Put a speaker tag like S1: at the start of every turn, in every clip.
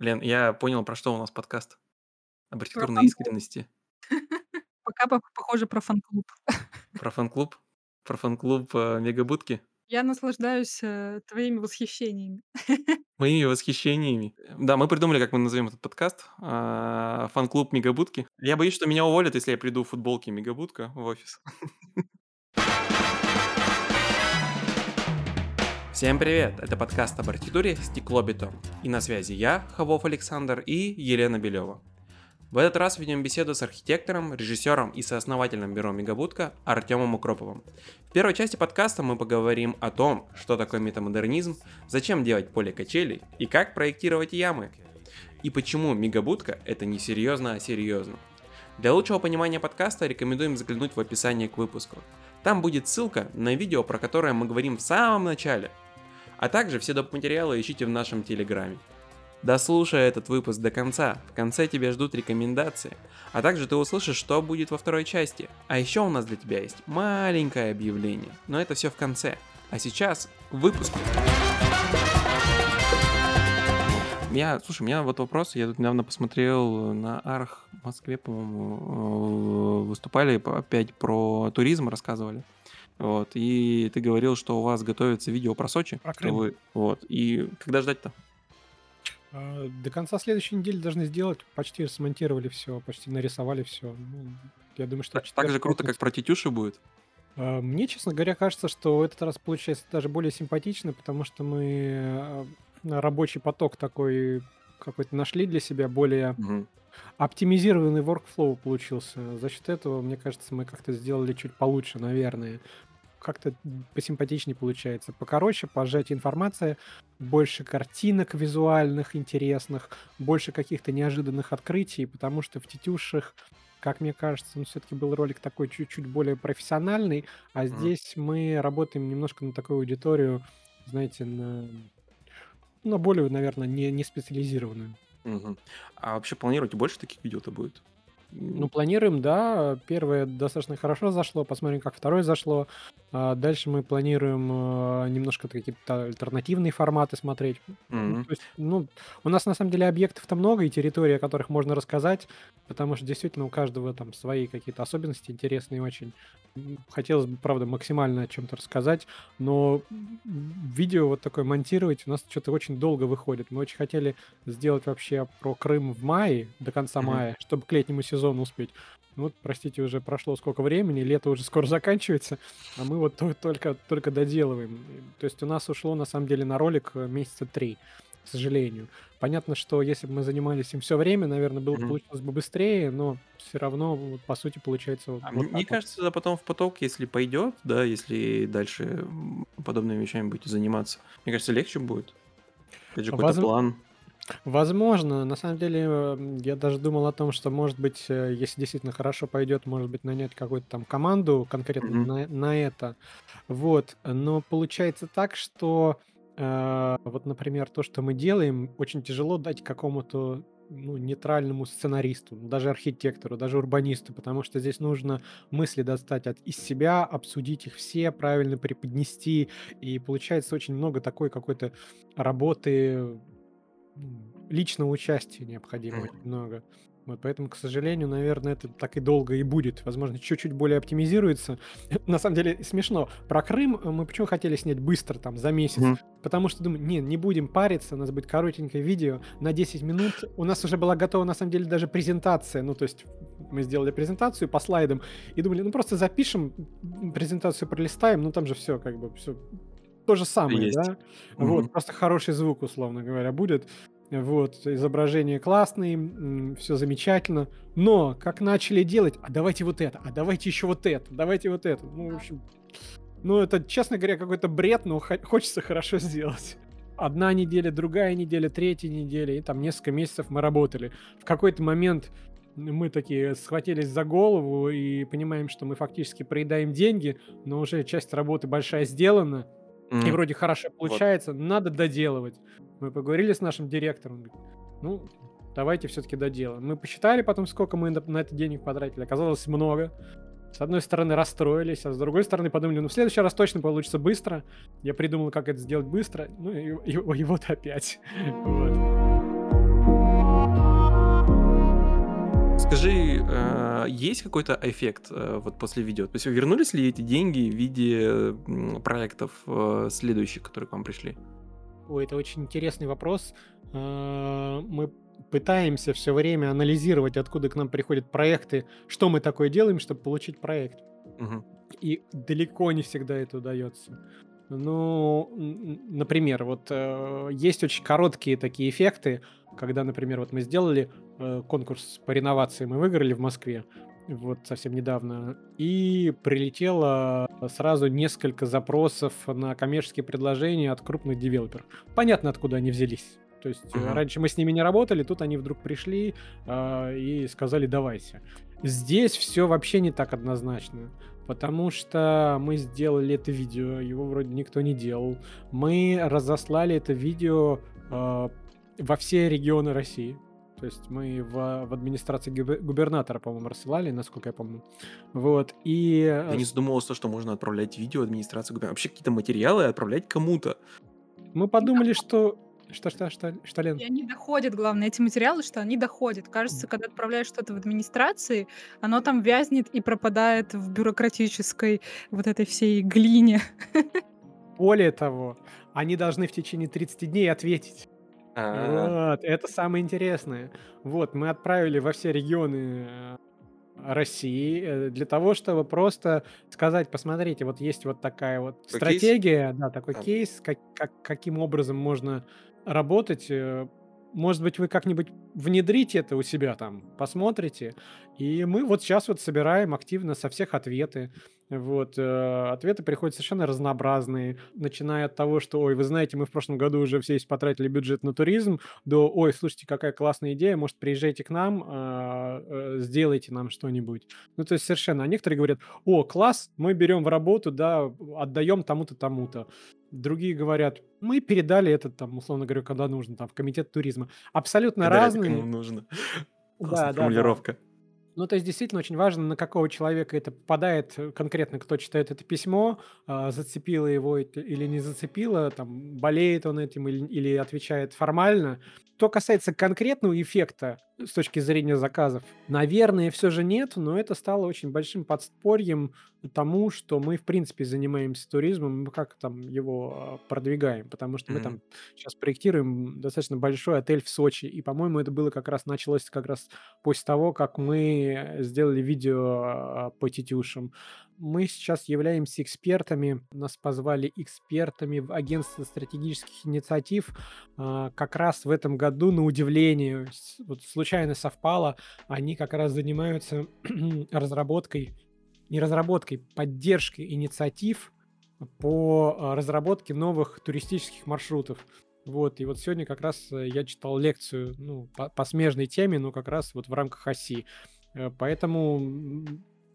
S1: Лен, я понял, про что у нас подкаст. Об архитектурной
S2: фан-клуб.
S1: искренности.
S2: Пока по похоже про фан-клуб.
S1: Про фан-клуб? Про фан-клуб, э, Мегабудки?
S2: Я наслаждаюсь, э, твоими восхищениями.
S1: Моими восхищениями. Э, да, мы придумали, как мы назовем этот подкаст. А, фан-клуб Мегабудки. Я боюсь, что меня уволят, если я приду в футболке Мегабудка в офис. Всем привет! Это подкаст об архитектуре «Стеклобетон». И на связи я, Хавов Александр и Елена Белева. В этот раз ведем беседу с архитектором, режиссером и сооснователем бюро Мегабудка Артемом Укроповым. В первой части подкаста мы поговорим о том, что такое метамодернизм, зачем делать поле качелей и как проектировать ямы. И почему Мегабудка это не серьезно, а серьезно. Для лучшего понимания подкаста рекомендуем заглянуть в описание к выпуску. Там будет ссылка на видео, про которое мы говорим в самом начале. А также все доп. материалы ищите в нашем телеграме. Дослушай этот выпуск до конца, в конце тебя ждут рекомендации, а также ты услышишь, что будет во второй части. А еще у нас для тебя есть маленькое объявление, но это все в конце. А сейчас выпуск. Я, слушай, у меня вот вопрос, я тут недавно посмотрел на Арх в Москве, по-моему, э, выступали опять про туризм, рассказывали. Вот, и ты говорил, что у вас готовится видео про Сочи.
S3: Про Крым.
S1: вы- вот, и когда ждать-то?
S3: А, До конца следующей недели должны сделать. Почти смонтировали все, почти нарисовали все. я думаю, что...
S1: Так, так же круто, как про Тетюши будет?
S3: А, Мне, честно говоря, кажется, что в этот раз получается даже более симпатично, потому что мы э, рабочий поток такой какой-то нашли для себя, более
S1: Мгм.
S3: оптимизированный workflow получился. За счет этого, мне кажется, мы как-то сделали чуть получше, наверное. Как-то посимпатичнее получается. Покороче, по сжатию информации, больше картинок визуальных, интересных, больше каких-то неожиданных открытий, потому что в «Тетюшах», как мне кажется, он все-таки был ролик такой чуть-чуть более профессиональный, а здесь мы работаем немножко на такую аудиторию, знаете, на, на более, наверное, не, не специализированную.
S1: Мгм. А вообще планируете больше таких видео-то будет?
S3: Ну, планируем, да. Первое достаточно хорошо зашло. Посмотрим, как второе зашло. А Дальше мы планируем э, немножко какие-то альтернативные форматы смотреть.
S1: Мгм.
S3: То есть, ну, у нас на самом деле объектов-то много и территорий, о которых можно рассказать, потому что действительно у каждого там свои какие-то особенности интересные очень. Хотелось бы, правда, максимально о чем-то рассказать, но видео вот такое монтировать у нас что-то очень долго выходит. Мы очень хотели сделать вообще про Крым в мае, до конца
S1: Мгм.
S3: мая, чтобы к летнему сезону успеть. Ну Вот, простите, уже прошло сколько времени, лето уже скоро заканчивается, а мы вот то- только, только доделываем. То есть у нас ушло, на самом деле, на ролик э, месяца три, к сожалению. Понятно, что если бы мы занимались им все время, наверное, было бы
S1: Мгм.
S3: получилось бы быстрее, но все равно, вот, по сути, получается вот,
S1: А
S3: вот
S1: мне
S3: вот.
S1: кажется, это потом в поток, если пойдет, да, если дальше подобными вещами будете заниматься, мне кажется, легче будет. Опять же, какой-то
S3: Возм-
S1: план.
S3: Возможно, на самом деле, м, я даже думал о том, что, может быть, э, если действительно хорошо пойдет, может быть, нанять какую-то там команду конкретно
S1: Мгм.
S3: на, на это. Вот. Но получается так, что э, вот, например, то, что мы делаем, очень тяжело дать какому-то ну, нейтральному сценаристу, даже архитектору, даже урбанисту, потому что здесь нужно мысли достать от, из себя, обсудить их все, правильно преподнести, и получается очень много такой какой-то работы личного участия необходимо очень много. Вот поэтому, к сожалению, наверное, это так и долго и будет. Возможно, чуть-чуть более оптимизируется. На самом деле смешно. Про Крым мы почему хотели снять быстро, там, за месяц?
S1: Мгм.
S3: Потому что думаю, не, не будем париться, у нас будет коротенькое видео на 10 минут. У нас уже была готова, на самом деле, даже презентация. Ну, то есть мы сделали презентацию по слайдам и думали, ну, просто запишем, презентацию пролистаем, ну, там же все, как бы, все то же самое,
S1: Есть.
S3: да?
S1: Мгм.
S3: Вот, просто хороший звук, условно говоря, будет. Вот, изображение классное, все замечательно. Но как начали делать, а давайте вот это, а давайте еще вот это, давайте вот это. Ну, в общем, ну, это, честно говоря, какой-то бред, но хо- хочется хорошо сделать. Одна неделя, другая неделя, третья неделя, и там несколько месяцев мы работали. В какой-то момент мы такие схватились за голову и понимаем, что мы фактически проедаем деньги, но уже часть работы большая сделана, и
S1: Мгм.
S3: вроде хорошо получается, надо доделывать. Мы поговорили с нашим директором, говорит, ну, давайте все-таки доделаем. Мы посчитали потом, сколько мы на, на это денег потратили. Оказалось много. С одной стороны расстроились, а с другой стороны подумали, ну в следующий раз точно получится быстро. Я придумал, как это сделать быстро, ну и, и- и вот опять. Вот.
S1: А, есть какой-то эффект э, вот после видео? То есть вернулись ли эти деньги в виде проектов э, следующих, которые к вам пришли?
S3: Ой, это очень интересный вопрос. Мы пытаемся все время анализировать, откуда к нам приходят проекты, что мы такое делаем, чтобы получить проект.
S1: Мгм.
S3: И далеко не всегда это удается. Ну, например, вот э, есть очень короткие такие эффекты, когда, например, вот мы сделали э, конкурс по реновации, мы выиграли в Москве, вот совсем недавно, и прилетело сразу несколько запросов на коммерческие предложения от крупных девелоперов. Понятно, откуда они взялись. То есть uh-huh. раньше мы с ними не работали, тут они вдруг пришли э, и сказали давайте. Здесь все вообще не так однозначно, потому что мы сделали это видео, его вроде никто не делал. Мы разослали это видео э, во все регионы России. То есть мы в, в администрации губернатора, по-моему, рассылали, насколько я помню. Вот, и...
S1: Я не задумывался, что можно отправлять видео администрации губернатора. Вообще какие-то материалы отправлять кому-то.
S3: Мы подумали, что что, что, что, что, Лен?
S2: И они доходят, главное, эти материалы, что они доходят. Кажется, когда отправляешь что-то в администрации, оно там вязнет и пропадает в бюрократической вот этой всей глине.
S3: Более того, они должны в течение 30 дней ответить. А. Вот, это самое интересное. Вот, мы отправили во все регионы э, России э, для того, чтобы просто сказать, посмотрите, вот есть вот такая вот стратегия, да, такой кейс, как, как, каким образом можно работать. Э, может быть, вы как-нибудь внедрите это у себя там, посмотрите. И мы вот сейчас вот собираем активно со всех ответы. Вот, э, ответы приходят совершенно разнообразные, начиная от того, что, ой, вы знаете, мы в прошлом году уже все потратили бюджет на туризм, до, ой, слушайте, какая классная идея, может, приезжайте к нам, э, э, сделайте нам что-нибудь. Ну, то есть совершенно. А некоторые говорят, о, класс, мы берем в работу, да, отдаем тому-то, тому-то. Другие говорят, мы передали это, там, условно говоря, когда нужно, там, в комитет туризма. Абсолютно
S1: это
S3: разные.
S1: кому нужно.
S3: Да,
S1: Классная
S3: да, да. Ну, то есть действительно очень важно, на какого человека это попадает, э, конкретно кто читает это письмо, а, зацепило его или не зацепило, там, болеет он этим или, или отвечает формально. Что касается конкретного эффекта с точки зрения заказов, наверное, все же нет, но это стало очень большим подспорьем тому, что мы, в принципе, занимаемся туризмом, мы как там его а, продвигаем, потому что мы там сейчас проектируем достаточно большой отель в Сочи, и, по-моему, это было как раз, началось как раз после того, как мы сделали видео а, по тетюшам мы сейчас являемся экспертами. Нас позвали экспертами в агентство стратегических инициатив. А, как раз в этом году, на удивление, вот случайно совпало, они как раз занимаются разработкой, не разработкой, поддержкой инициатив по а, разработке новых туристических маршрутов. Вот, и вот сегодня как раз э, я читал лекцию, ну, по, по смежной теме, но как раз вот в рамках оси. Э, поэтому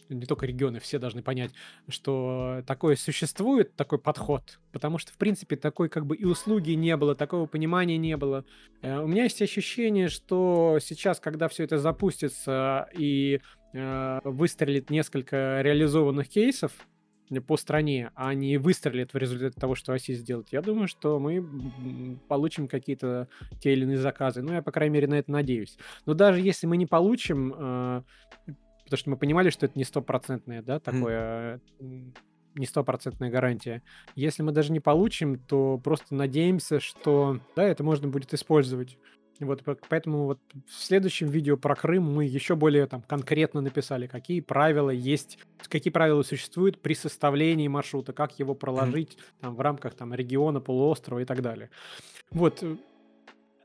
S3: не только регионы, все должны понять, что такое существует, такой подход, потому что, в принципе, такой как бы и услуги не было, такого понимания не было. Э, у меня есть ощущение, что сейчас, когда все это запустится и э, выстрелит несколько реализованных кейсов, по стране, а не выстрелит в результате того, что Оси сделает, я думаю, что мы получим какие-то те или иные заказы. Ну, я, по крайней мере, на это надеюсь. Но даже если мы не получим, э, потому что мы понимали, что это не стопроцентное, да, такое, mm. не стопроцентная гарантия. Если мы даже не получим, то просто надеемся, что, да, это можно будет использовать. Вот поэтому вот в следующем видео про Крым мы еще более там конкретно написали, какие правила есть, какие правила существуют при составлении маршрута, как его проложить mm. там в рамках там региона, полуострова и так далее. Вот. Э,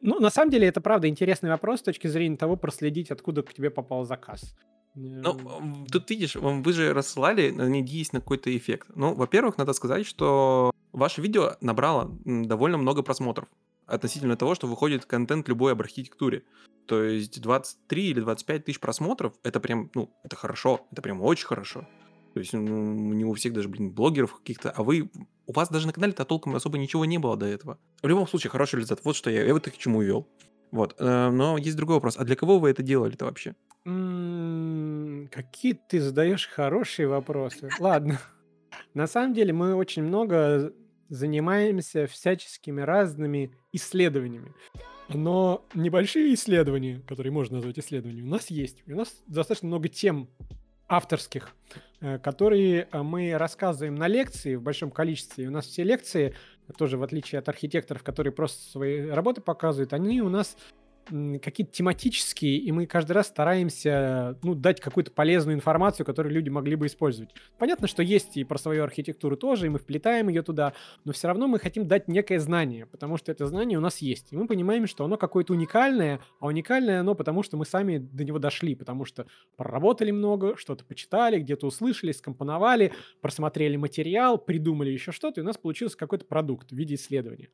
S3: ну, на самом деле, это правда интересный вопрос с точки зрения того, проследить, откуда к тебе попал заказ.
S1: Ну, тут видишь, вы же рассылали, надеясь на какой-то эффект. Ну, во-первых, надо сказать, что ваше видео набрало довольно много просмотров относительно того, что выходит контент любой об архитектуре. То есть 23 или 25 тысяч просмотров, это прям, ну, это хорошо, это прям очень хорошо. То есть ну, не у всех даже, блин, блогеров каких-то, а вы, у вас даже на канале-то толком особо ничего не было до этого. В любом случае, хороший результат. Вот что я, я вот к чему вел. Вот. Э, но есть другой вопрос. А для кого вы это делали-то вообще?
S3: Какие ты задаешь хорошие вопросы. Ладно. На самом деле мы очень много занимаемся всяческими разными исследованиями. Но небольшие исследования, которые можно назвать исследованиями, у нас есть. У нас достаточно много тем авторских, э, которые э, мы рассказываем на лекции в большом количестве. И у нас все лекции, тоже в отличие от архитекторов, которые просто свои работы показывают, они у нас какие-то тематические, и мы каждый раз стараемся ну, дать какую-то полезную информацию, которую люди могли бы использовать. Понятно, что есть и про свою архитектуру тоже, и мы вплетаем ее туда, но все равно мы хотим дать некое знание, потому что это знание у нас есть. И мы понимаем, что оно какое-то уникальное, а уникальное оно потому, что мы сами до него дошли, потому что проработали много, что-то почитали, где-то услышали, скомпоновали, просмотрели материал, придумали еще что-то, и у нас получился какой-то продукт в виде исследования.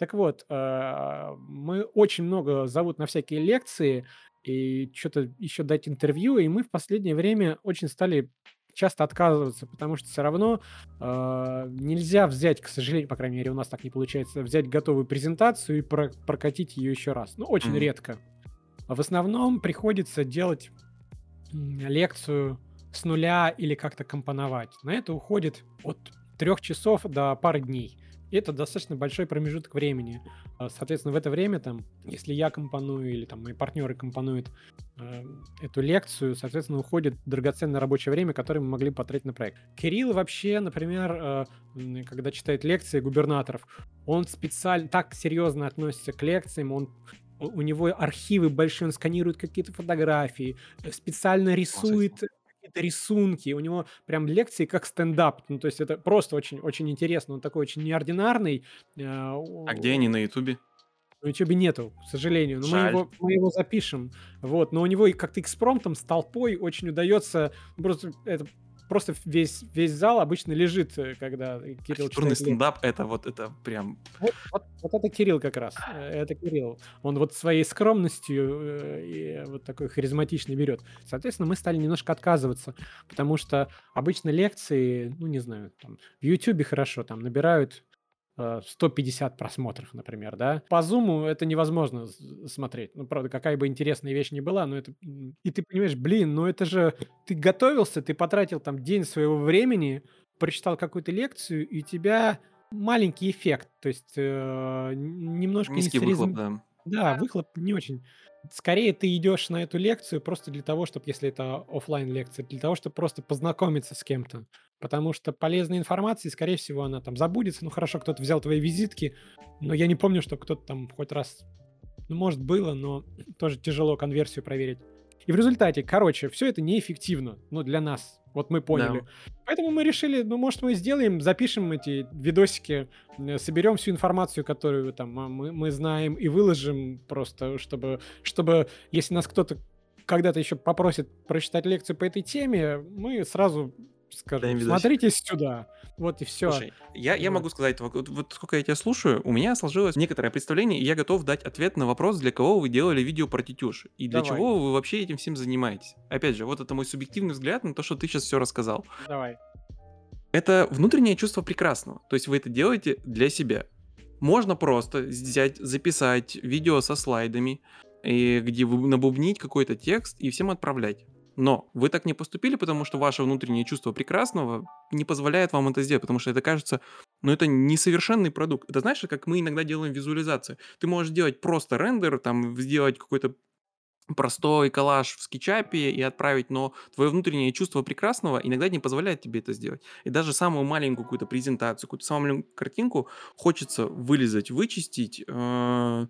S3: Так вот, а, мы очень много зовут на всякие лекции и что-то еще дать интервью, и мы в последнее время очень стали часто отказываться, потому что все равно э, нельзя взять, к сожалению, по крайней мере, у нас так не получается, взять готовую презентацию и про прокатить ее еще раз. Ну, очень mm-hmm. редко. В основном приходится делать лекцию с нуля или как-то компоновать. На это уходит от трех часов до пары дней. И это достаточно большой промежуток времени. А, соответственно, в это время, там, если я компоную или там мои партнеры компонуют э, эту лекцию, соответственно, уходит драгоценное рабочее время, которое мы могли потратить на проект. Кирилл вообще, например, э, когда читает лекции губернаторов, он специально так серьезно относится к лекциям, он у него архивы большие, он сканирует какие-то фотографии, э, специально рисует какие-то рисунки, у него прям лекции как стендап, ну то есть это просто очень-очень интересно, он такой очень неординарный.
S1: А, а где они на Ютубе?
S3: На Ютубе нету, к сожалению. Но мы его, мы его запишем. Вот. Но у него и как-то экспромтом с толпой очень удается. Просто это просто весь, весь зал обычно лежит, э, когда Кирилл
S1: Архитектурный стендап — это вот это прям...
S3: Вот, вот, вот это Кирилл как раз. Э, это Кирилл. Он вот своей скромностью э, и вот такой харизматичный берет. Соответственно, мы стали немножко отказываться, потому что обычно лекции, ну, не знаю, там, в Ютубе хорошо, там, набирают 150 просмотров, например, да. По зуму это невозможно смотреть. Ну, правда, какая бы интересная вещь ни была, но это... И ты понимаешь, блин, ну это же... Ты готовился, ты потратил там день своего времени, прочитал какую-то лекцию, и у тебя маленький эффект, то есть э, немножко...
S1: Низкий не выхлоп, да.
S3: Да, выхлоп не очень. Скорее ты идешь на эту лекцию просто для того, чтобы, если это офлайн лекция, для того, чтобы просто познакомиться с кем-то. Потому что полезной информации, скорее всего, она там забудется. Ну хорошо, кто-то взял твои визитки, но я не помню, что кто-то там хоть раз, ну может было, но тоже тяжело конверсию проверить. И в результате, короче, все это неэффективно, ну для нас. Вот мы поняли. Да. Поэтому мы решили, ну, может, мы сделаем, запишем эти видосики, э, соберем всю информацию, которую там а, мы, мы знаем, и выложим просто, чтобы, чтобы, если нас кто-то когда-то еще попросит прочитать лекцию по этой теме, мы сразу скажу, смотрите сюда. Вот и все. Слушай,
S1: я, я могу сказать, вот, вот сколько я тебя слушаю, у меня сложилось некоторое представление, и я готов дать ответ на вопрос, для кого вы делали видео про тетюш, и для Давай. чего вы вообще этим всем занимаетесь. Опять же, вот это мой субъективный взгляд на то, что ты сейчас все рассказал.
S3: Давай.
S1: Это внутреннее чувство прекрасного. То есть вы это делаете для себя. Можно просто взять, записать видео со слайдами, и где вы набубнить какой-то текст и всем отправлять. Но вы так не поступили, потому что ваше внутреннее чувство прекрасного не позволяет вам это сделать, потому что это кажется, ну это несовершенный продукт. Это знаешь, как мы иногда делаем визуализацию. Ты можешь делать просто рендер, там сделать какой-то простой коллаж в скетчапе и отправить, но твое внутреннее чувство прекрасного иногда не позволяет тебе это сделать. И даже самую маленькую какую-то презентацию, какую-то самую маленькую картинку хочется вылезать, вычистить э,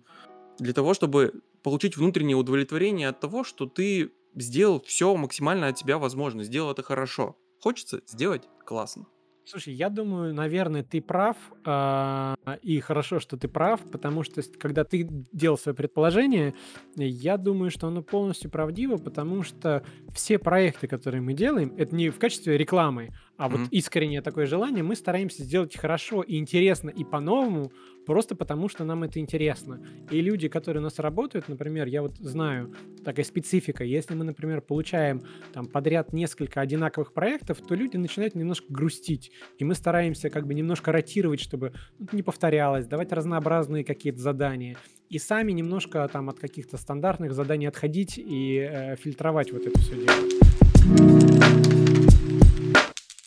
S1: для того, чтобы получить внутреннее удовлетворение от того, что ты сделал все максимально от тебя возможно, сделал это хорошо. Хочется сделать классно.
S3: Слушай, я думаю, наверное, ты прав, э, и хорошо, что ты прав, потому что когда ты делал свое предположение, я думаю, что оно полностью правдиво, потому что все проекты, которые мы делаем, это не в качестве рекламы, а mm-hmm. вот искреннее такое желание, мы стараемся сделать хорошо и интересно и по-новому, просто потому что нам это интересно. И люди, которые у нас работают, например, я вот знаю, такая специфика, если мы, например, получаем там подряд несколько одинаковых проектов, то люди начинают немножко грустить. И мы стараемся как бы немножко ротировать, чтобы ну, не повторялось, давать разнообразные какие-то задания. И сами немножко там от каких-то стандартных заданий отходить и э, фильтровать вот это все дело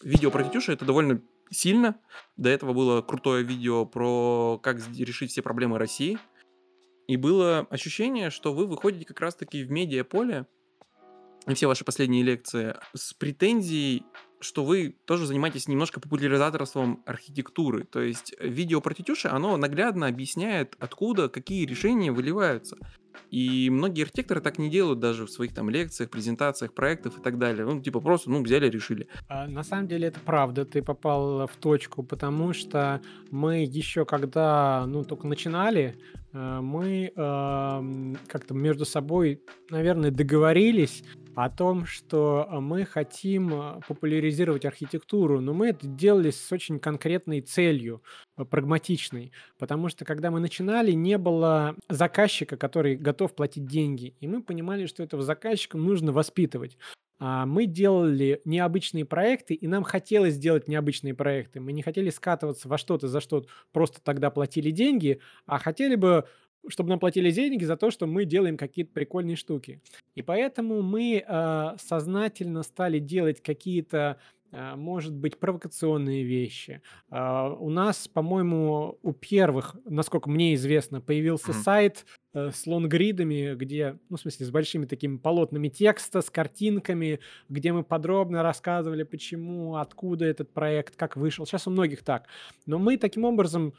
S1: видео про тетюши это довольно сильно. До этого было крутое видео про как решить все проблемы России. и было ощущение, что вы выходите как раз-таки в медиаполе, и все ваши последние лекции, с претензией, что вы тоже занимаетесь немножко популяризаторством архитектуры. То есть видео про тетюши, оно наглядно объясняет, откуда какие решения выливаются. И многие архитекторы так не делают даже в своих там лекциях, презентациях, проектах и так далее. Ну, типа просто, ну, взяли, решили.
S3: А, на самом деле это правда, ты попал в точку, потому что мы еще когда, ну, только начинали, э, мы э, как-то между собой, наверное, договорились о том, что мы хотим э, популяризировать архитектуру, но мы это делали с очень конкретной целью, э, прагматичной, потому что когда мы начинали, не было заказчика, который готов платить деньги, и мы понимали, что этого заказчика нужно воспитывать. А мы делали необычные проекты, и нам хотелось сделать необычные проекты. Мы не хотели скатываться во что-то, за что просто тогда платили деньги, а хотели бы чтобы нам платили деньги за то, что мы делаем какие-то прикольные штуки. И поэтому мы э, сознательно стали делать какие-то а, может быть, провокационные вещи. А, у нас, по-моему, у первых, насколько мне известно, появился mm-hmm. сайт э, с лонгридами, где, ну, в смысле, с большими такими полотнами текста, с картинками, где мы подробно рассказывали, почему, откуда этот проект, как вышел. Сейчас у многих так. Но мы таким образом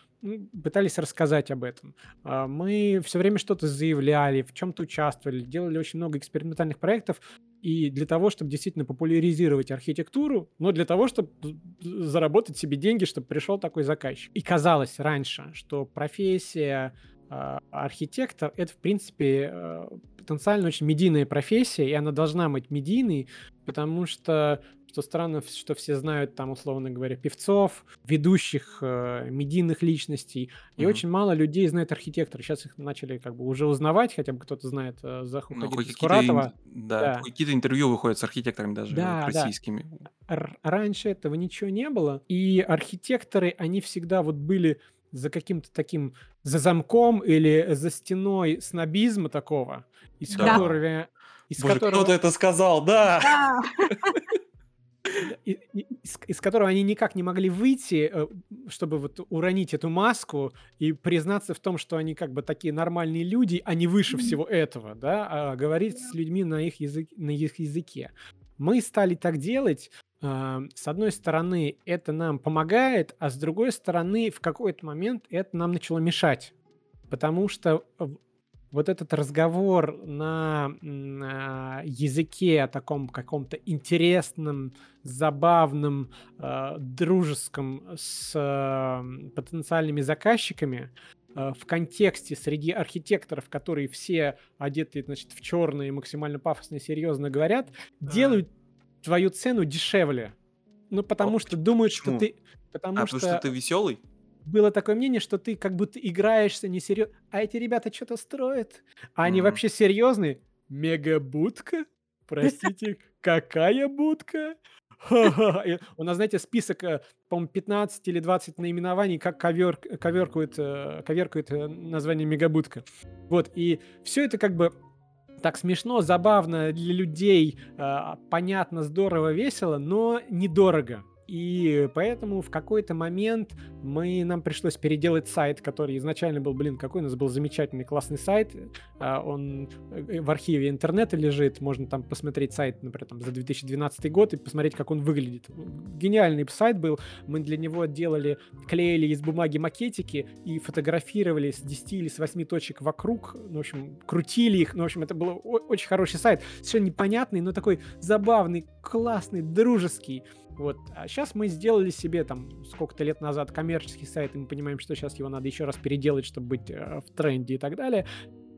S3: пытались рассказать об этом. А, мы все время что-то заявляли, в чем-то участвовали, делали очень много экспериментальных проектов, и для того, чтобы действительно популяризировать архитектуру, но для того, чтобы заработать себе деньги, чтобы пришел такой заказчик. И казалось раньше, что профессия э, архитектор это, в принципе, э, потенциально очень медийная профессия, и она должна быть медийной, потому что что странно, что все знают там, условно говоря, певцов, ведущих э, медийных личностей, и mm-hmm. очень мало людей знает архитектора. Сейчас их начали как бы уже узнавать, хотя бы кто-то знает э, Заху ну,
S1: Скуратова. Ин... Да, да. какие-то интервью выходят с архитекторами даже да, российскими.
S3: Да. Раньше этого ничего не было, и архитекторы, они всегда вот были за каким-то таким, за замком или за стеной снобизма такого, из да. которого...
S1: Из Боже, которого... кто-то это сказал, да! да.
S3: из, из которого они никак не могли выйти, э, чтобы вот уронить эту маску и признаться в том, что они как бы такие нормальные люди, а не выше всего этого, да, а говорить с людьми на их, язык, на их языке. Мы стали так делать, а, с одной стороны, это нам помогает, а с другой стороны, в какой-то момент это нам начало мешать. Потому что вот этот разговор на, на языке таком каком-то интересном, забавном, э, дружеском с э, потенциальными заказчиками в контексте среди архитекторов, которые все одеты значит, в черные, максимально пафосно и серьезно говорят, а. делают твою цену дешевле. Ну, потому О, что думают, почему? что ты...
S1: Потому, а, что... потому что ты веселый?
S3: было такое мнение, что ты как будто играешься несерьезно. А эти ребята что-то строят. А они mm-hmm. вообще серьезные? Мегабудка? Простите, какая будка? У нас, знаете, список, э, по-моему, 15 или 20 наименований, как ковер, коверкует, э, коверкует э, название мегабудка. Вот, и все это как бы так смешно, забавно для людей, понятно, здорово, весело, но недорого. И поэтому в какой-то момент мы, нам пришлось переделать сайт, который изначально был, блин, какой у нас был замечательный, классный сайт. А, он э, в архиве интернета лежит, можно там посмотреть сайт, например, там, за 2012 год и посмотреть, как он выглядит. Гениальный сайт был. Мы для него делали, клеили из бумаги макетики и фотографировали с 10 или с 8 точек вокруг. Ну, в общем, крутили их. Ну, в общем, это был очень хороший сайт. Совершенно непонятный, но такой забавный, классный, дружеский. Вот. А сейчас мы сделали себе там сколько-то лет назад коммерческий сайт, и мы понимаем, что сейчас его надо еще раз переделать, чтобы быть э, в тренде и так далее.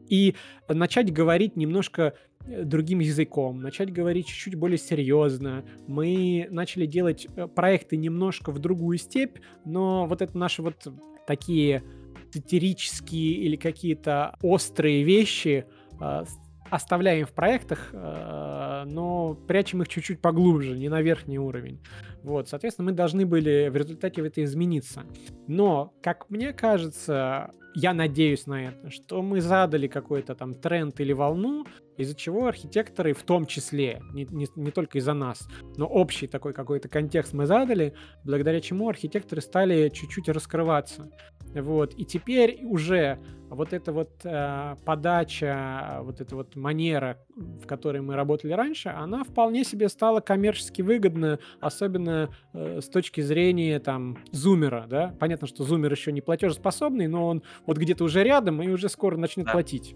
S3: И начать говорить немножко э, другим языком, начать говорить чуть-чуть более серьезно. Мы начали делать э, проекты немножко в другую степь, но вот это наши вот такие сатирические или какие-то острые вещи э, оставляем в проектах, э, но прячем их чуть-чуть поглубже, не на верхний уровень. Вот, соответственно, мы должны были в результате это измениться. Но, как мне кажется, я надеюсь на это, что мы задали какой-то там тренд или волну, из-за чего архитекторы, в том числе, не, не, не только из-за нас, но общий такой какой-то контекст мы задали, благодаря чему архитекторы стали чуть-чуть раскрываться. Вот. И теперь уже вот эта вот э, подача, вот эта вот манера, в которой мы работали раньше, она вполне себе стала коммерчески выгодна, особенно э, с точки зрения там зумера, да. Понятно, что зумер еще не платежеспособный, но он вот где-то уже рядом и уже скоро начнет да. платить.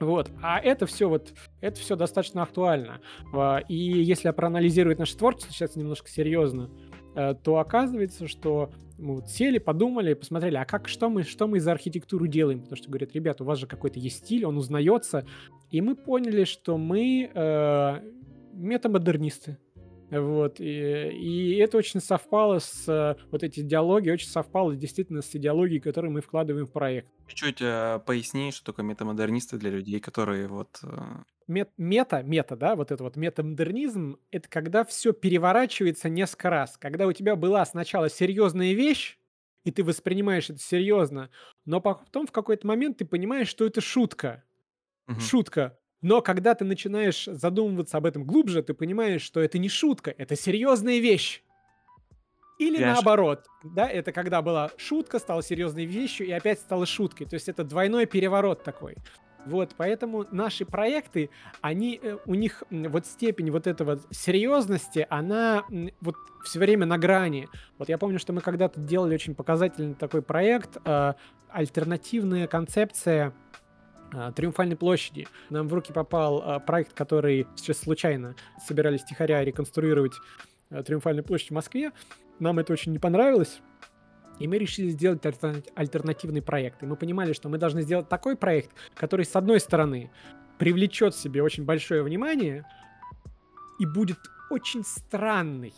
S3: Вот. А это все вот, это все достаточно актуально. А, и если проанализировать наше творчество сейчас немножко серьезно, э, то оказывается, что мы вот сели, подумали, посмотрели, а как, что мы, что мы за архитектуру делаем? Потому что говорят, ребята, у вас же какой-то есть стиль, он узнается. И мы поняли, что мы э, метамодернисты. Вот, и, и это очень совпало с, вот эти диалоги, очень совпало действительно с идеологией, которую мы вкладываем в проект.
S1: Чуть э, поясни, что такое метамодернисты для людей, которые вот... Э...
S3: Мет, мета, мета, да, вот это вот метамодернизм, это когда все переворачивается несколько раз. Когда у тебя была сначала серьезная вещь, и ты воспринимаешь это серьезно, но потом в какой-то момент ты понимаешь, что это шутка. Угу. Шутка. Но когда ты начинаешь задумываться об этом глубже, ты понимаешь, что это не шутка, это серьезная вещь. Или Я наоборот, да, это когда была шутка, стала серьезной вещью, и опять стала шуткой. То есть это двойной переворот такой. Вот, поэтому наши проекты, они, э, у них вот степень вот этого серьезности, она вот все время на грани. Вот я помню, что мы когда-то делали очень показательный такой проект, э, альтернативная концепция а, Триумфальной площади. Нам в руки попал а, проект, который сейчас случайно собирались тихоря реконструировать Триумфальную площадь в Москве. Нам это очень не понравилось. И мы решили сделать альтернативный проект. И мы понимали, что мы должны сделать такой проект, который, с одной стороны, привлечет себе очень большое внимание и будет очень странный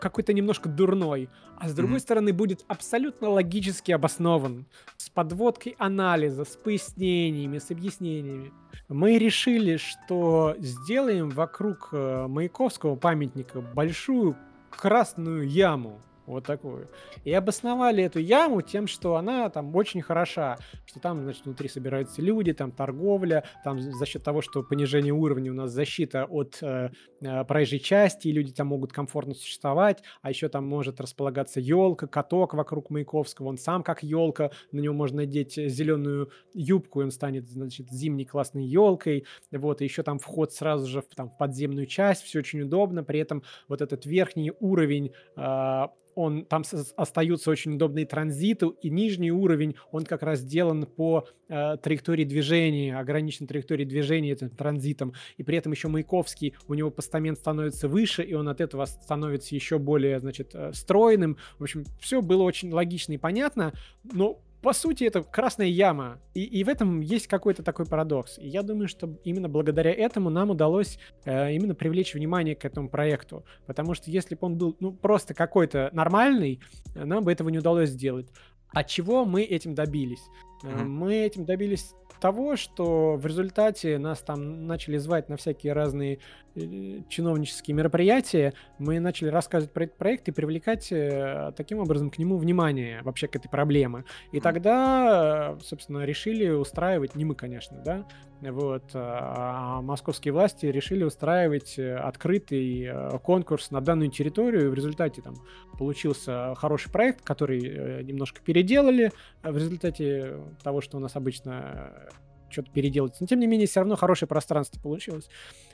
S3: какой-то немножко дурной, а с другой mm-hmm. стороны будет абсолютно логически обоснован, с подводкой анализа, с пояснениями, с объяснениями. Мы решили, что сделаем вокруг э, Маяковского памятника большую красную яму, вот такую. И обосновали эту яму тем, что она там очень хороша, что там, значит, внутри собираются люди, там торговля, там за счет того, что понижение уровня у нас защита от э, э, проезжей части, и люди там могут комфортно существовать, а еще там может располагаться елка, каток вокруг Маяковского, он сам как елка, на него можно надеть зеленую юбку, и он станет, значит, зимней классной елкой, вот, и еще там вход сразу же в, там, в подземную часть, все очень удобно, при этом вот этот верхний уровень э, он, там остаются очень удобные транзиты, и нижний уровень, он как раз сделан по э, траектории движения, ограниченной траектории движения этим транзитом, и при этом еще Маяковский, у него постамент становится выше, и он от этого становится еще более, значит, э, стройным. В общем, все было очень логично и понятно, но по сути, это красная яма. И, и в этом есть какой-то такой парадокс. И я думаю, что именно благодаря этому нам удалось э, именно привлечь внимание к этому проекту. Потому что если бы он был ну, просто какой-то нормальный, нам бы этого не удалось сделать. От чего мы этим добились? Mm-hmm. Мы этим добились того, что в результате нас там начали звать на всякие разные э, чиновнические мероприятия, мы начали рассказывать про этот проект и привлекать э, таким образом к нему внимание вообще к этой проблеме. И тогда, собственно, решили устраивать, не мы, конечно, да, вот, а московские власти решили устраивать э, открытый конкурс на данную территорию. В результате там получился хороший проект, который немножко переделали в результате того, что у нас обычно что-то переделать. Но, тем не менее, все равно хорошее пространство получилось.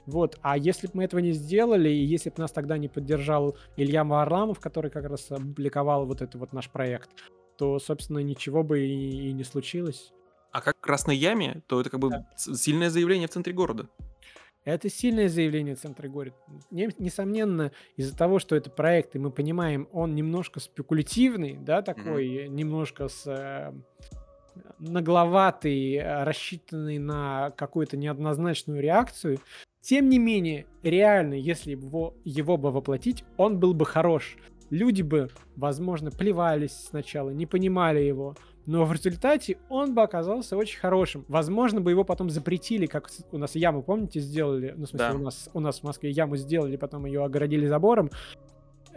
S3: Вот. А если бы мы этого не сделали, и если бы нас тогда не поддержал Илья Варламов, который как раз опубликовал вот этот вот наш проект, то, собственно, ничего бы и, и не случилось.
S1: А как в Красной Яме, то это как бы да. сильное заявление в центре города.
S3: Это сильное заявление в центре города. Несомненно, из-за того, что это проект, и мы понимаем, он немножко спекулятивный, да, такой, mm-hmm. немножко с э, нагловатый, э, рассчитанный на какую-то неоднозначную реакцию. Тем не менее, реально, если его, его бы воплотить, он был бы хорош. Люди бы, возможно, плевались сначала, не понимали его, но в результате он бы оказался очень хорошим. Возможно, бы его потом запретили, как у нас яму, помните, сделали, ну, в смысле, да. у, нас, у нас в Москве яму сделали, потом ее огородили забором,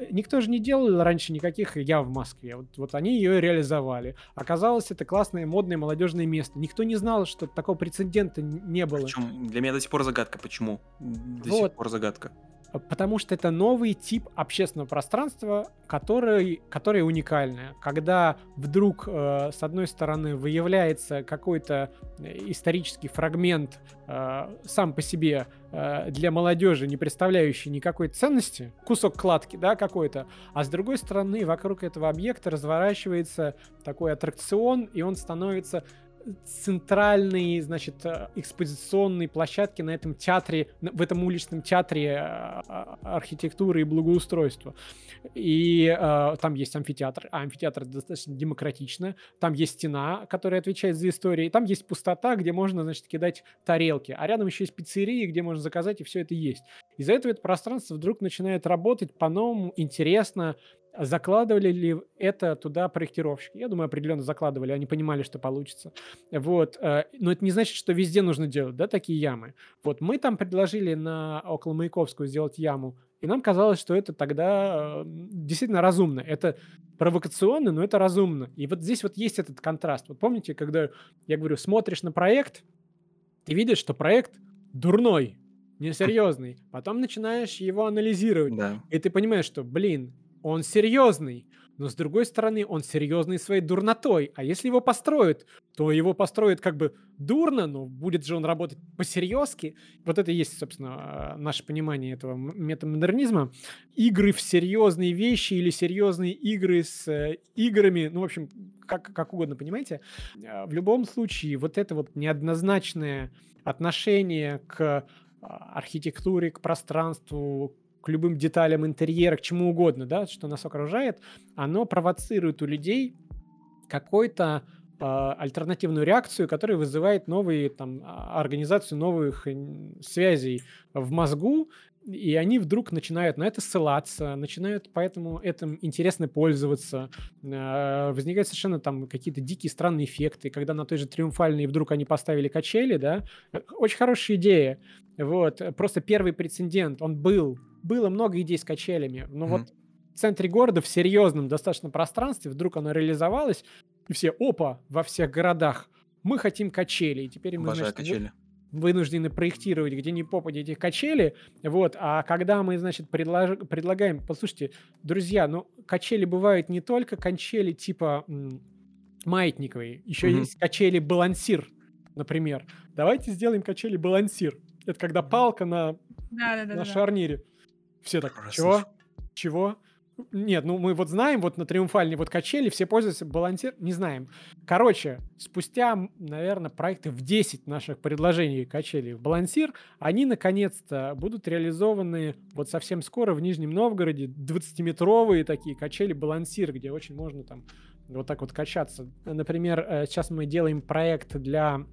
S3: никто же не делал раньше никаких я в Москве. Вот, вот они ее реализовали. Оказалось, это классное, модное, молодежное место. Никто не знал, что такого прецедента не было.
S1: Причем для меня до сих пор загадка, почему. До вот. сих пор загадка.
S3: Потому что это новый тип общественного пространства, который, который уникальное. Когда вдруг, э, с одной стороны, выявляется какой-то э, исторический фрагмент э, сам по себе э, для молодежи, не представляющий никакой ценности, кусок кладки, да, какой-то, а с другой стороны, вокруг этого объекта разворачивается такой аттракцион, и он становится центральной, значит, э, экспозиционной площадки на этом театре, в этом уличном театре э, а, архитектуры и благоустройства. И э, там есть амфитеатр, а амфитеатр достаточно демократично, там есть стена, которая отвечает за историю, и там есть пустота, где можно, значит, кидать тарелки, а рядом еще есть пиццерии, где можно заказать, и все это есть. Из-за этого это пространство вдруг начинает работать по-новому, интересно, Закладывали ли это туда проектировщики? Я думаю, определенно закладывали, они понимали, что получится. Вот. Э, но это не значит, что везде нужно делать, да, такие ямы. Вот мы там предложили на около Маяковского сделать яму, и нам казалось, что это тогда э, действительно разумно. Это провокационно, но это разумно. И вот здесь вот есть этот контраст. Вот помните, когда я говорю, смотришь на проект, ты видишь, что проект дурной, несерьезный. Потом начинаешь его анализировать. Да. И ты понимаешь, что, блин, он серьезный. Но с другой стороны, он серьезный своей дурнотой. А если его построят, то его построят как бы дурно, но будет же он работать по-серьезки. Вот это и есть, собственно, наше понимание этого метамодернизма. Игры в серьезные вещи или серьезные игры с э, играми, ну, в общем, как, как угодно, понимаете? А, в любом случае, вот это вот неоднозначное отношение к а, архитектуре, к пространству, к любым деталям интерьера, к чему угодно, да, что нас окружает, оно провоцирует у людей какой-то э, альтернативную реакцию, которая вызывает новые там а, организацию новых связей в мозгу, и они вдруг начинают на это ссылаться, начинают поэтому этим интересно пользоваться. Э, возникают совершенно там какие-то дикие странные эффекты, когда на той же триумфальной вдруг они поставили качели, да. Очень хорошая идея. Вот. Просто первый прецедент, он был было много идей с качелями, но mm-hmm. вот в центре города, в серьезном достаточно пространстве, вдруг оно реализовалось, и все, опа, во всех городах, мы хотим качели, и теперь мы,
S1: значит, качели.
S3: вынуждены проектировать где ни попади эти качели, вот, а когда мы, значит, предлож... предлагаем, послушайте, друзья, ну, качели бывают не только качели типа м- маятниковые, еще mm-hmm. есть качели-балансир, например. Давайте сделаем качели-балансир. Это когда палка на, да, да, да, на да. шарнире. Все так, Красив. чего? Чего? Нет, ну мы вот знаем, вот на Триумфальной вот качели все пользуются, балансир, не знаем. Короче, спустя, наверное, проекты в 10 наших предложений качели в балансир, они наконец-то будут реализованы вот совсем скоро в Нижнем Новгороде, 20-метровые такие качели балансир, где очень можно там вот так вот качаться. Например, э, сейчас мы делаем проект для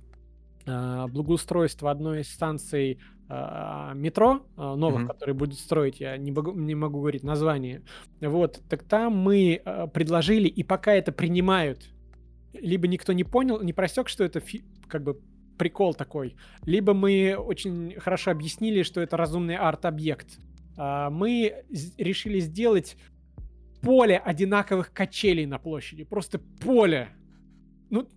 S3: э, благоустройства одной из станций а, метро а, новых, mm-hmm. которые будут строить, я не могу, не могу говорить название. Вот, так там мы предложили, и пока это принимают, либо никто не понял, не просек, что это фи- как бы прикол такой, либо мы очень хорошо объяснили, что это разумный арт-объект. Мы решили сделать поле одинаковых качелей на площади. Просто поле. Ну,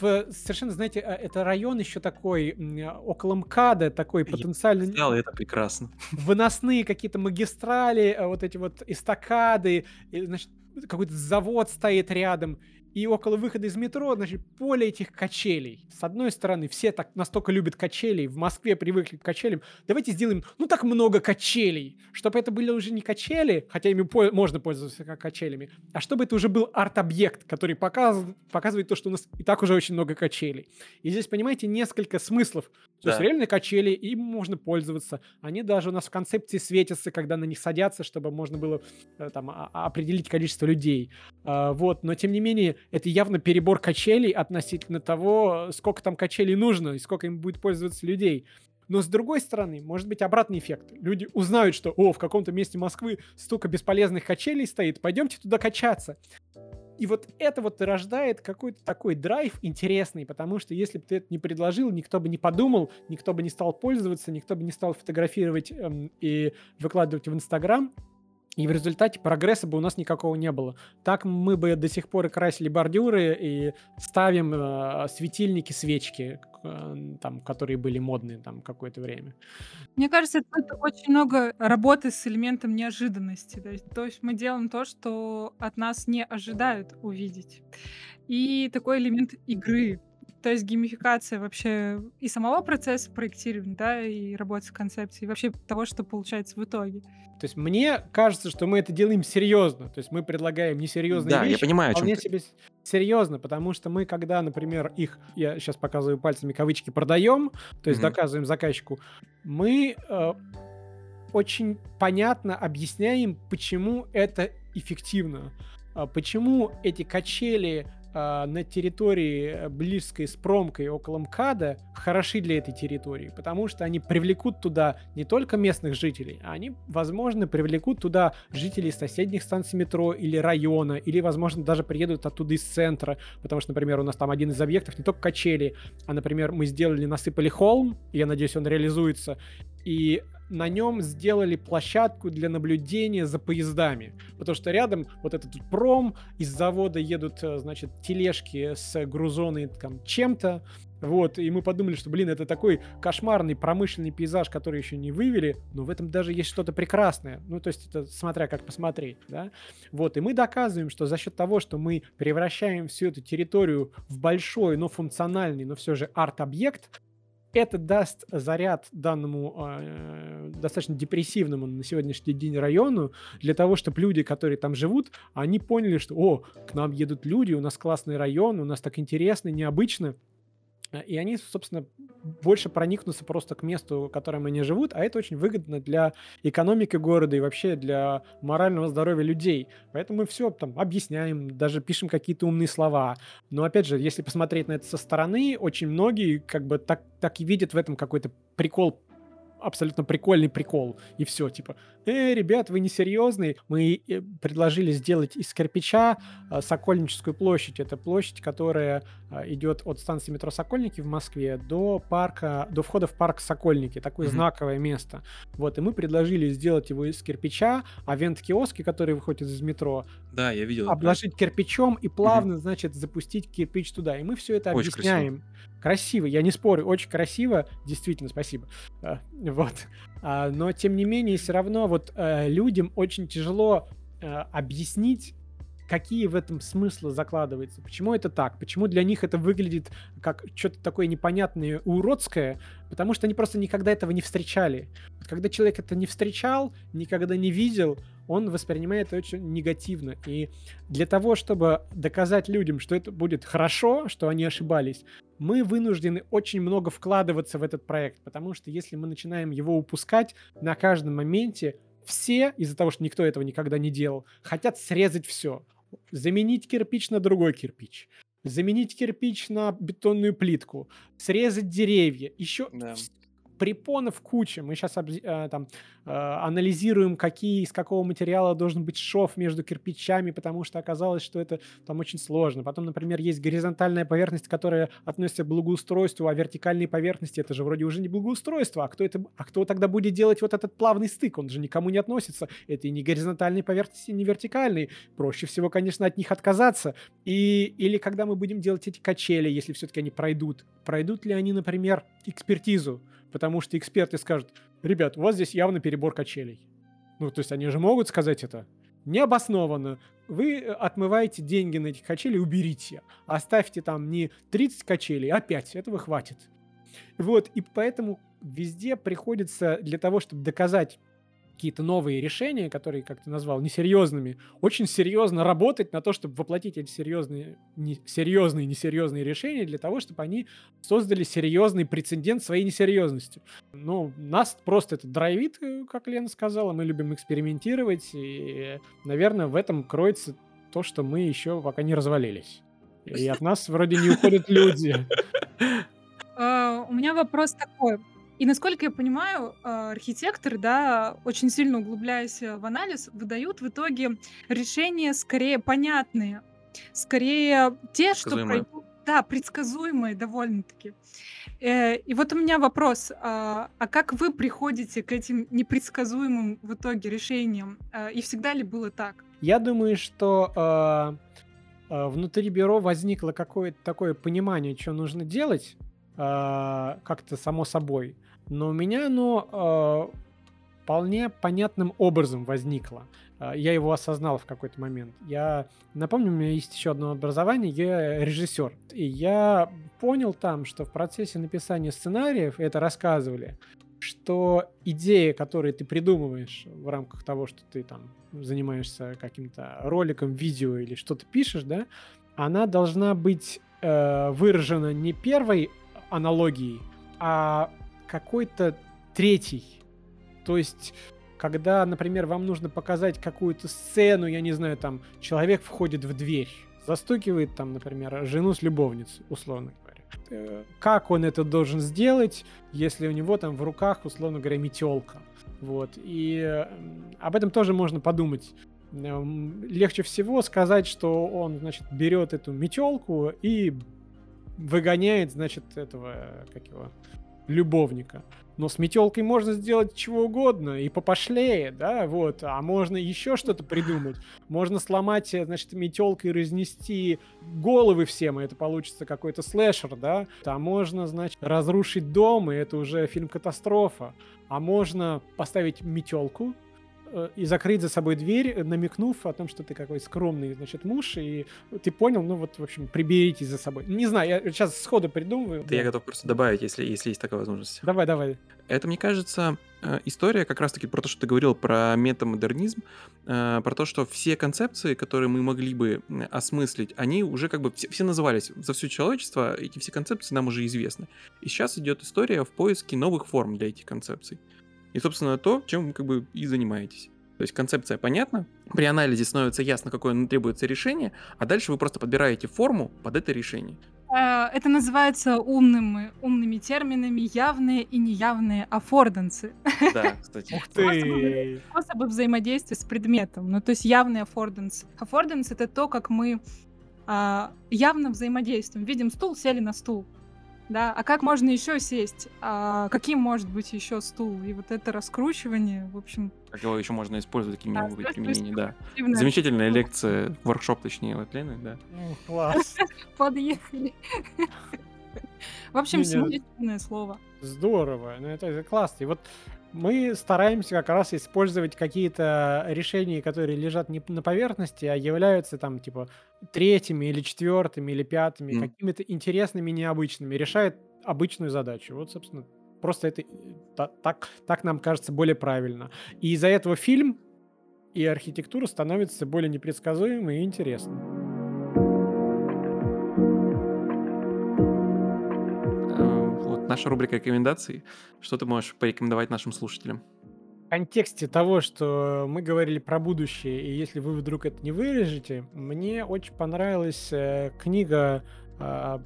S3: в, совершенно, знаете, а, это район еще такой, около МКАДа, такой потенциально...
S1: Я это прекрасно.
S3: Выносные какие-то магистрали, а, вот эти вот эстакады, значит, какой-то завод стоит рядом, и около выхода из метро, значит, поле этих качелей. С одной стороны, все так настолько любят качелей, в Москве привыкли к качелям. Давайте сделаем, ну, так много качелей, чтобы это были уже не качели, хотя ими по- можно пользоваться как качелями, а чтобы это уже был арт-объект, который показывает, показывает то, что у нас и так уже очень много качелей. И здесь, понимаете, несколько смыслов. То да. есть реально качели, им можно пользоваться. Они даже у нас в концепции светятся, когда на них садятся, чтобы можно было э, там определить количество людей. А, вот, но тем не менее, это явно перебор качелей относительно того, сколько там качелей нужно и сколько им будет пользоваться людей. Но с другой стороны, может быть обратный эффект. Люди узнают, что, о, в каком-то месте Москвы столько бесполезных качелей стоит, пойдемте туда качаться. И вот это вот рождает какой-то такой драйв интересный, потому что если бы ты это не предложил, никто бы не подумал, никто бы не стал пользоваться, никто бы не стал фотографировать эм, и выкладывать в Инстаграм. И в результате прогресса бы у нас никакого не было. Так мы бы до сих пор и красили бордюры и ставим э, светильники, свечки, э, там, которые были модные там какое-то время.
S2: Мне кажется, тут очень много работы с элементом неожиданности. То есть, то есть мы делаем то, что от нас не ожидают увидеть. И такой элемент игры. То есть геймификация вообще и самого процесса проектирования, да, и работы с концепцией, и вообще того, что получается в итоге.
S3: То есть мне кажется, что мы это делаем серьезно. То есть мы предлагаем несерьезные
S1: Да, я
S3: вещи,
S1: понимаю, о чем
S3: вполне
S1: ты.
S3: себе серьезно, потому что мы, когда, например, их, я сейчас показываю пальцами кавычки, продаем, то есть
S1: Мгм.
S3: доказываем заказчику, мы э, очень понятно объясняем, почему это эффективно, а почему эти качели на территории э, близкой с промкой около МКАДа хороши для этой территории, потому что они привлекут туда не только местных жителей, а они, возможно, привлекут туда жителей соседних станций метро или района, или, возможно, даже приедут оттуда из центра, потому что, например, у нас там один из объектов не только качели, а, например, мы сделали, насыпали холм, я надеюсь, он реализуется, и на нем сделали площадку для наблюдения за поездами. Потому что рядом вот этот пром, из завода едут, э, значит, тележки с грузоной там чем-то. Вот, и мы подумали, что, блин, это такой кошмарный промышленный пейзаж, который еще не вывели, но в этом даже есть что-то прекрасное. Ну, то есть это смотря как посмотреть, да. Вот, и мы доказываем, что за счет того, что мы превращаем всю эту территорию в большой, но функциональный, но все же арт-объект, это даст заряд данному э, достаточно депрессивному на сегодняшний день району для того, чтобы люди, которые там живут, они поняли, что, о, к нам едут люди, у нас классный район, у нас так интересно, необычно. Э, И они, собственно, больше проникнутся просто к месту, в котором они живут, а это очень выгодно для экономики города и вообще для морального здоровья людей. Поэтому мы все там объясняем, даже пишем какие-то умные слова. Но опять же, если посмотреть на это со стороны, очень многие как бы так, так и видят в этом какой-то прикол абсолютно прикольный прикол. И все, типа, э, ребят, вы не серьезные. Мы э, предложили сделать из кирпича э, Сокольническую площадь. Это площадь, которая э, идет от станции метро Сокольники в Москве до парка, до входа в парк Сокольники. Такое
S1: Мгм.
S3: знаковое место. Вот, и мы предложили сделать его из кирпича, а вент-киоски, которые выходят из метро,
S1: Да, я видел.
S3: обложить кирпичом и плавно, значит, запустить кирпич туда. И мы все это
S1: Очень красиво.
S3: объясняем. Красиво. я не спорю, очень красиво, действительно, спасибо. А, Вот. А, Но, тем не менее, все равно вот э, людям очень тяжело э, объяснить, какие в этом смыслы закладываются, почему это так, почему для них это выглядит как что-то такое непонятное, уродское, потому что они просто никогда этого не встречали. Когда человек это не встречал, никогда не видел, он воспринимает это очень негативно. И для того, чтобы доказать людям, что это будет хорошо, что они ошибались, мы вынуждены очень много вкладываться в этот проект, потому что если мы начинаем его упускать на каждом моменте, все, из-за того, что никто этого никогда не делал, хотят срезать все. Заменить кирпич на другой кирпич. Заменить кирпич на бетонную плитку. Срезать деревья. Еще
S1: Да.
S3: Препонов куча. Мы сейчас там э, анализируем, какие, из какого материала должен быть шов между кирпичами, потому что оказалось, что это там очень сложно. Потом, например, есть горизонтальная поверхность, которая относится к благоустройству, а вертикальные поверхности это же вроде уже не благоустройство. А кто, это, а кто тогда будет делать вот этот плавный стык? Он же никому не относится. Это и не горизонтальные поверхности, и не вертикальные. Проще всего, конечно, от них отказаться. И, или когда мы будем делать эти качели, если все-таки они пройдут, пройдут ли они, например, экспертизу? Потому что эксперты скажут, ребят, у вас здесь явно перебор качелей. Ну, то есть они же могут сказать это. Необоснованно. Вы э, отмываете деньги на этих качели, уберите. Оставьте там не 30 качелей, а 5. Этого хватит. Вот, и поэтому везде приходится для того, чтобы доказать какие-то новые решения, которые, как ты назвал, несерьезными, очень серьезно работать на то, чтобы воплотить эти серьезные, не, серьезные, несерьезные решения для того, чтобы они создали серьезный прецедент своей несерьезностью. Ну, нас просто это драйвит, э, как Лена сказала, мы любим экспериментировать, и, наверное, в этом кроется то, что мы еще пока не развалились. И от нас вроде не уходят люди.
S2: А, У меня вопрос такой. И насколько я понимаю, а, архитекторы, да, очень сильно углубляясь э, в анализ, выдают в итоге решения скорее понятные, скорее те, что пройдут, да, предсказуемые довольно-таки. Э, и вот у меня вопрос, а, а как вы приходите к этим непредсказуемым в итоге решениям? А, и всегда ли было так?
S3: Я думаю, что а, внутри бюро возникло какое-то такое понимание, что нужно делать, как-то само собой. Но у меня оно а, вполне понятным образом возникло. А, я его осознал в какой-то момент. Я напомню, у меня есть еще одно образование, я режиссер. И я понял там, что в процессе написания сценариев, это рассказывали, что идея, которую ты придумываешь в рамках того, что ты там занимаешься каким-то роликом, видео или что-то пишешь, да, она должна быть э, выражена не первой аналогией, а какой-то третий. То есть когда, например, вам нужно показать какую-то сцену, я не знаю, там, человек входит в дверь, застукивает там, например, жену с любовницей, условно говоря. Э, как он это должен сделать, если у него там в руках, условно говоря, метелка? Вот. И об этом тоже можно подумать. Легче всего сказать, что он, значит, берет эту метелку и выгоняет, значит, этого, как его, любовника. Но с метелкой можно сделать чего угодно, и попошлее, да, вот. А можно еще что-то придумать. Можно сломать, э, значит, метелкой разнести головы всем, и это получится какой-то слэшер, да. А можно, значит, разрушить дом, и это уже фильм-катастрофа. А можно поставить метелку, и закрыть за собой дверь, намекнув о том, что ты какой скромный, значит, муж, и ты понял, ну вот, в общем, приберитесь за собой. Не знаю, я сейчас сходу придумываю.
S1: Да, да. я готов просто добавить, если, если есть такая возможность.
S3: Давай, давай.
S1: Это, мне кажется, э, история как раз-таки про то, что ты говорил про метамодернизм, э, про то, что все концепции, которые мы могли бы осмыслить, они уже как бы все, все назывались за все человечество, эти все концепции нам уже известны. И сейчас идет история в поиске новых форм для этих концепций. И, собственно, то, чем вы как бы и занимаетесь. То есть концепция понятна, при анализе становится ясно, какое требуется решение, а дальше вы просто подбираете форму под это решение.
S2: Э, это называется умными, умными терминами явные и неявные аффордансы.
S1: Да, кстати.
S3: Ух ты!
S2: Способы взаимодействия с предметом. Ну, то есть явный аффорданс. Аффорданс — это то, как мы а, явно взаимодействуем. Видим стул, сели на стул да, а как можно еще сесть, а каким может быть еще стул, и вот это раскручивание, в общем.
S1: Как его еще можно использовать, какими да, могут быть применения, да. Замечательная лекция, воркшоп, точнее, от Лены, да.
S3: Ну, класс.
S2: Подъехали. В общем, символичное слово.
S3: Здорово, ну это классно. И вот мы стараемся как раз использовать какие-то решения, которые лежат не на поверхности, а являются там типа третьими или четвертыми или пятыми, mm. какими-то интересными, необычными, решает обычную задачу. Вот, собственно, просто это так, так нам кажется более правильно. И из-за этого фильм и архитектура становятся более непредсказуемой и интересной.
S1: Наша рубрика рекомендаций. Что ты можешь порекомендовать нашим слушателям?
S3: В контексте того, что мы говорили про будущее, и если вы вдруг это не вырежете, мне очень понравилась э, книга, э,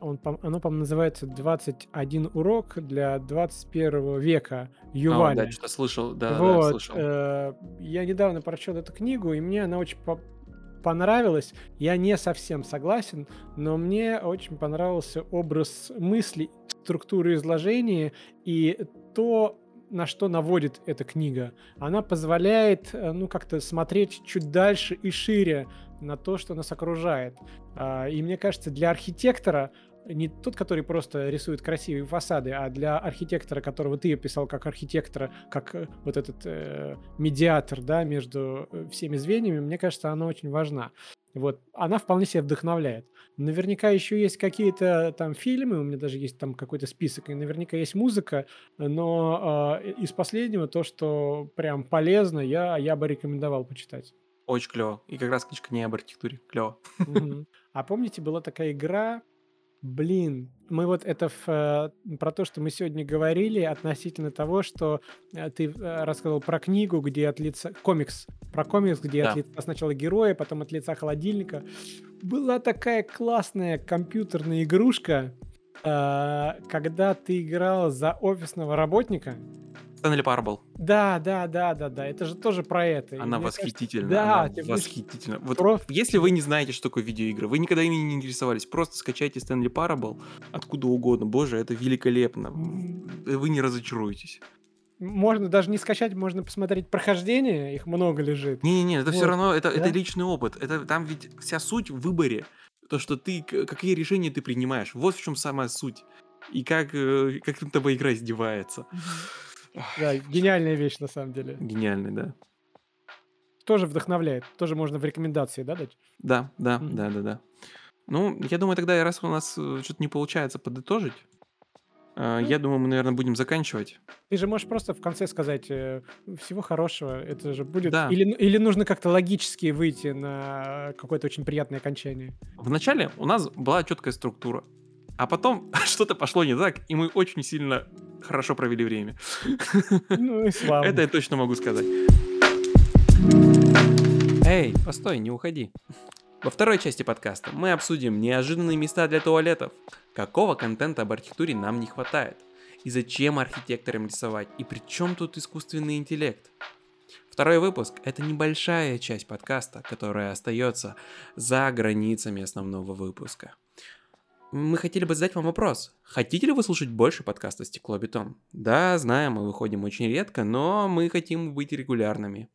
S3: он, она, по-моему, называется «21 урок для 21 века» Юваля.
S1: А, да, что-то слышал, да,
S3: вот,
S1: да, слышал.
S3: Э, я недавно прочел эту книгу, и мне она очень понравилось. Я не совсем согласен, но мне очень понравился образ мысли, структуры изложения и то, на что наводит эта книга. Она позволяет, э, ну, как-то смотреть чуть дальше и шире на то, что нас окружает. А, и мне кажется, для архитектора не тот, который просто рисует красивые фасады, а для архитектора, которого ты описал как архитектора, как э, вот этот э, медиатор, да, между э, всеми звеньями, мне кажется, она очень важна. Вот, она вполне себя вдохновляет. Наверняка еще есть какие-то там фильмы, у меня даже есть там какой-то список, и наверняка есть музыка, но э, из последнего то, что прям полезно, я, я бы рекомендовал почитать.
S1: Очень клево. И как раз книжка не об архитектуре. Клево.
S3: А помните, была такая игра Блин, мы вот это в, э, про то, что мы сегодня говорили относительно того, что э, ты э, рассказывал про книгу, где от лица... Комикс. Про комикс, где да. от лица сначала героя, потом от лица холодильника. Была такая классная компьютерная игрушка, когда ты играл за офисного работника,
S1: Стэнли Парабл.
S3: Да, да, да, да, да. Это же тоже про это.
S1: Она
S3: мне кажется,
S1: восхитительна.
S3: да,
S1: она восхитительна. Вот
S3: про-
S1: если вы не знаете, что такое видеоигры, вы никогда ими не интересовались, просто скачайте Стэнли Парабл откуда угодно. Боже, это великолепно. Вы не разочаруетесь.
S3: Можно даже не скачать, можно посмотреть прохождение, их много лежит.
S1: Не-не-не, это все
S3: Вот,
S1: равно, это, это
S3: да.
S1: личный опыт. Это там ведь вся суть в выборе. То, что ты, какие решения ты принимаешь. Вот в чем самая суть. И как, э, как над тобой игра издевается.
S3: Да, гениальная вещь на самом деле.
S1: Гениальный, да.
S3: Тоже вдохновляет. Тоже можно в рекомендации, да, дать?
S1: Да, да,
S3: Мгм.
S1: да, да, да. Ну, я думаю, тогда, раз у нас э, что-то не получается подытожить,
S3: Ну.
S1: я думаю, мы, наверное, будем заканчивать.
S3: Ты же можешь просто в конце сказать э, всего хорошего. Это же будет.
S1: Да.
S3: Или, или нужно как-то логически выйти на какое-то очень приятное окончание.
S1: Вначале у нас была четкая структура, а потом что-то пошло не так, и мы очень сильно хорошо провели время.
S3: Ну и славно.
S1: Это я точно могу сказать. Эй, постой, не уходи. Во второй части подкаста мы обсудим неожиданные места для туалетов, какого контента об архитектуре нам не хватает, и зачем архитекторам рисовать, и при чем тут искусственный интеллект. Второй выпуск – это небольшая часть подкаста, которая остается за границами основного выпуска. Мы хотели бы задать вам вопрос. Хотите ли вы слушать больше подкаста «Стекло-бетон»? Да, знаем, мы выходим очень редко, но мы хотим быть регулярными.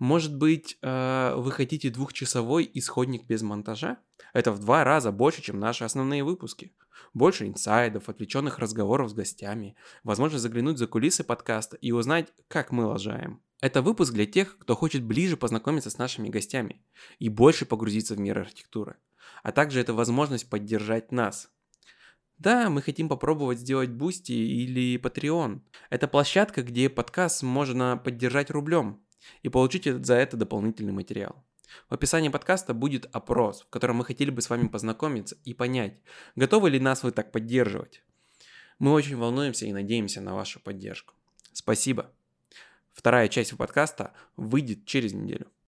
S1: Может быть, э, вы хотите двухчасовой исходник без монтажа? Это в два раза больше, чем наши основные выпуски. Больше инсайдов, отвлеченных разговоров с гостями, возможно заглянуть за кулисы подкаста и узнать, как мы лажаем. Это выпуск для тех, кто хочет ближе познакомиться с нашими гостями и больше погрузиться в мир архитектуры. А также это возможность поддержать нас. Да, мы хотим попробовать сделать Boosty или Patreon. Это площадка, где подкаст можно поддержать рублем и получить за это дополнительный материал. В описании подкаста будет опрос, в котором мы хотели бы с вами познакомиться и понять, готовы ли нас вы так поддерживать. Мы очень волнуемся и надеемся на вашу поддержку. Спасибо. Вторая часть подкаста выйдет через неделю.